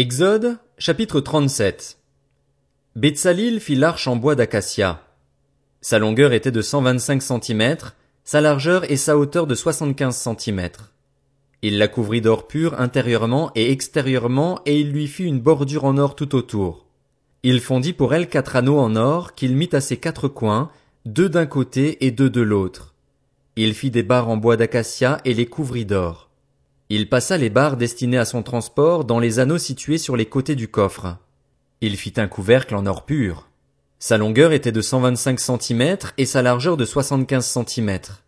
Exode, chapitre 37 Betsalil fit l'arche en bois d'acacia. Sa longueur était de cent vingt-cinq centimètres, sa largeur et sa hauteur de soixante-quinze centimètres. Il la couvrit d'or pur intérieurement et extérieurement et il lui fit une bordure en or tout autour. Il fondit pour elle quatre anneaux en or qu'il mit à ses quatre coins, deux d'un côté et deux de l'autre. Il fit des barres en bois d'acacia et les couvrit d'or. Il passa les barres destinées à son transport dans les anneaux situés sur les côtés du coffre. Il fit un couvercle en or pur. Sa longueur était de cent vingt-cinq centimètres et sa largeur de soixante-quinze centimètres.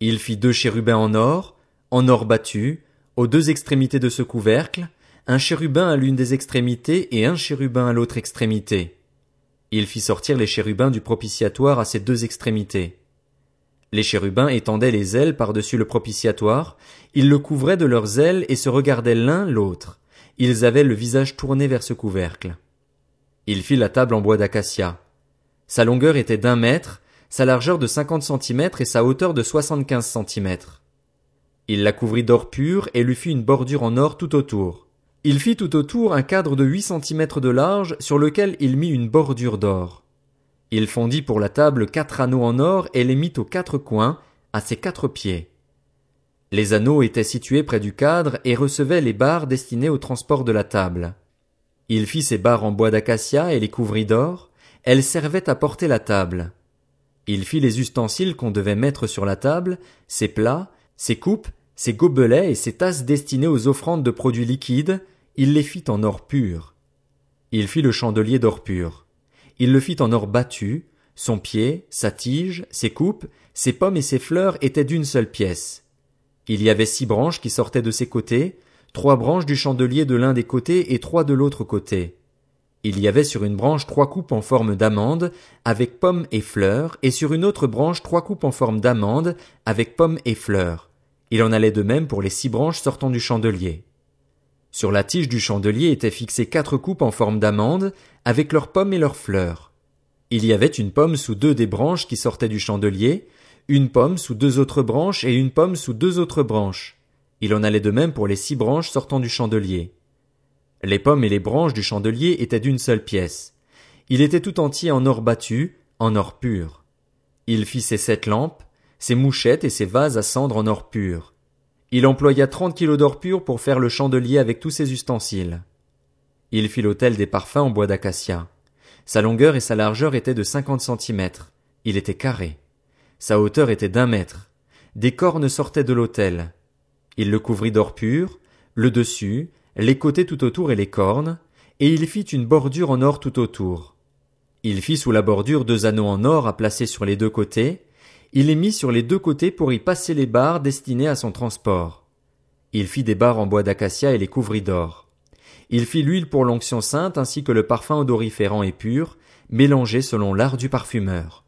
Il fit deux chérubins en or, en or battu, aux deux extrémités de ce couvercle, un chérubin à l'une des extrémités et un chérubin à l'autre extrémité. Il fit sortir les chérubins du propitiatoire à ces deux extrémités. Les chérubins étendaient les ailes par-dessus le propitiatoire, ils le couvraient de leurs ailes et se regardaient l'un l'autre. Ils avaient le visage tourné vers ce couvercle. Il fit la table en bois d'acacia. Sa longueur était d'un mètre, sa largeur de cinquante centimètres et sa hauteur de soixante-quinze centimètres. Il la couvrit d'or pur et lui fit une bordure en or tout autour. Il fit tout autour un cadre de huit centimètres de large sur lequel il mit une bordure d'or. Il fondit pour la table quatre anneaux en or et les mit aux quatre coins, à ses quatre pieds. Les anneaux étaient situés près du cadre et recevaient les barres destinées au transport de la table. Il fit ces barres en bois d'acacia et les couvrit d'or, elles servaient à porter la table. Il fit les ustensiles qu'on devait mettre sur la table, ses plats, ses coupes, ses gobelets et ses tasses destinées aux offrandes de produits liquides, il les fit en or pur. Il fit le chandelier d'or pur. Il le fit en or battu, son pied, sa tige, ses coupes, ses pommes et ses fleurs étaient d'une seule pièce. Il y avait six branches qui sortaient de ses côtés, trois branches du chandelier de l'un des côtés et trois de l'autre côté. Il y avait sur une branche trois coupes en forme d'amande, avec pommes et fleurs, et sur une autre branche trois coupes en forme d'amande, avec pommes et fleurs. Il en allait de même pour les six branches sortant du chandelier. Sur la tige du chandelier étaient fixées quatre coupes en forme d'amande, avec leurs pommes et leurs fleurs. Il y avait une pomme sous deux des branches qui sortaient du chandelier, une pomme sous deux autres branches et une pomme sous deux autres branches. Il en allait de même pour les six branches sortant du chandelier. Les pommes et les branches du chandelier étaient d'une seule pièce. Il était tout entier en or battu, en or pur. Il fit ses sept lampes, ses mouchettes et ses vases à cendre en or pur. Il employa trente kilos d'or pur pour faire le chandelier avec tous ses ustensiles. Il fit l'autel des parfums en bois d'acacia. Sa longueur et sa largeur étaient de cinquante centimètres. Il était carré. Sa hauteur était d'un mètre. Des cornes sortaient de l'autel. Il le couvrit d'or pur, le dessus, les côtés tout autour et les cornes, et il fit une bordure en or tout autour. Il fit sous la bordure deux anneaux en or à placer sur les deux côtés, il les mit sur les deux côtés pour y passer les barres destinées à son transport. Il fit des barres en bois d'acacia et les couvrit d'or. Il fit l'huile pour l'onction sainte ainsi que le parfum odoriférant et pur, mélangé selon l'art du parfumeur.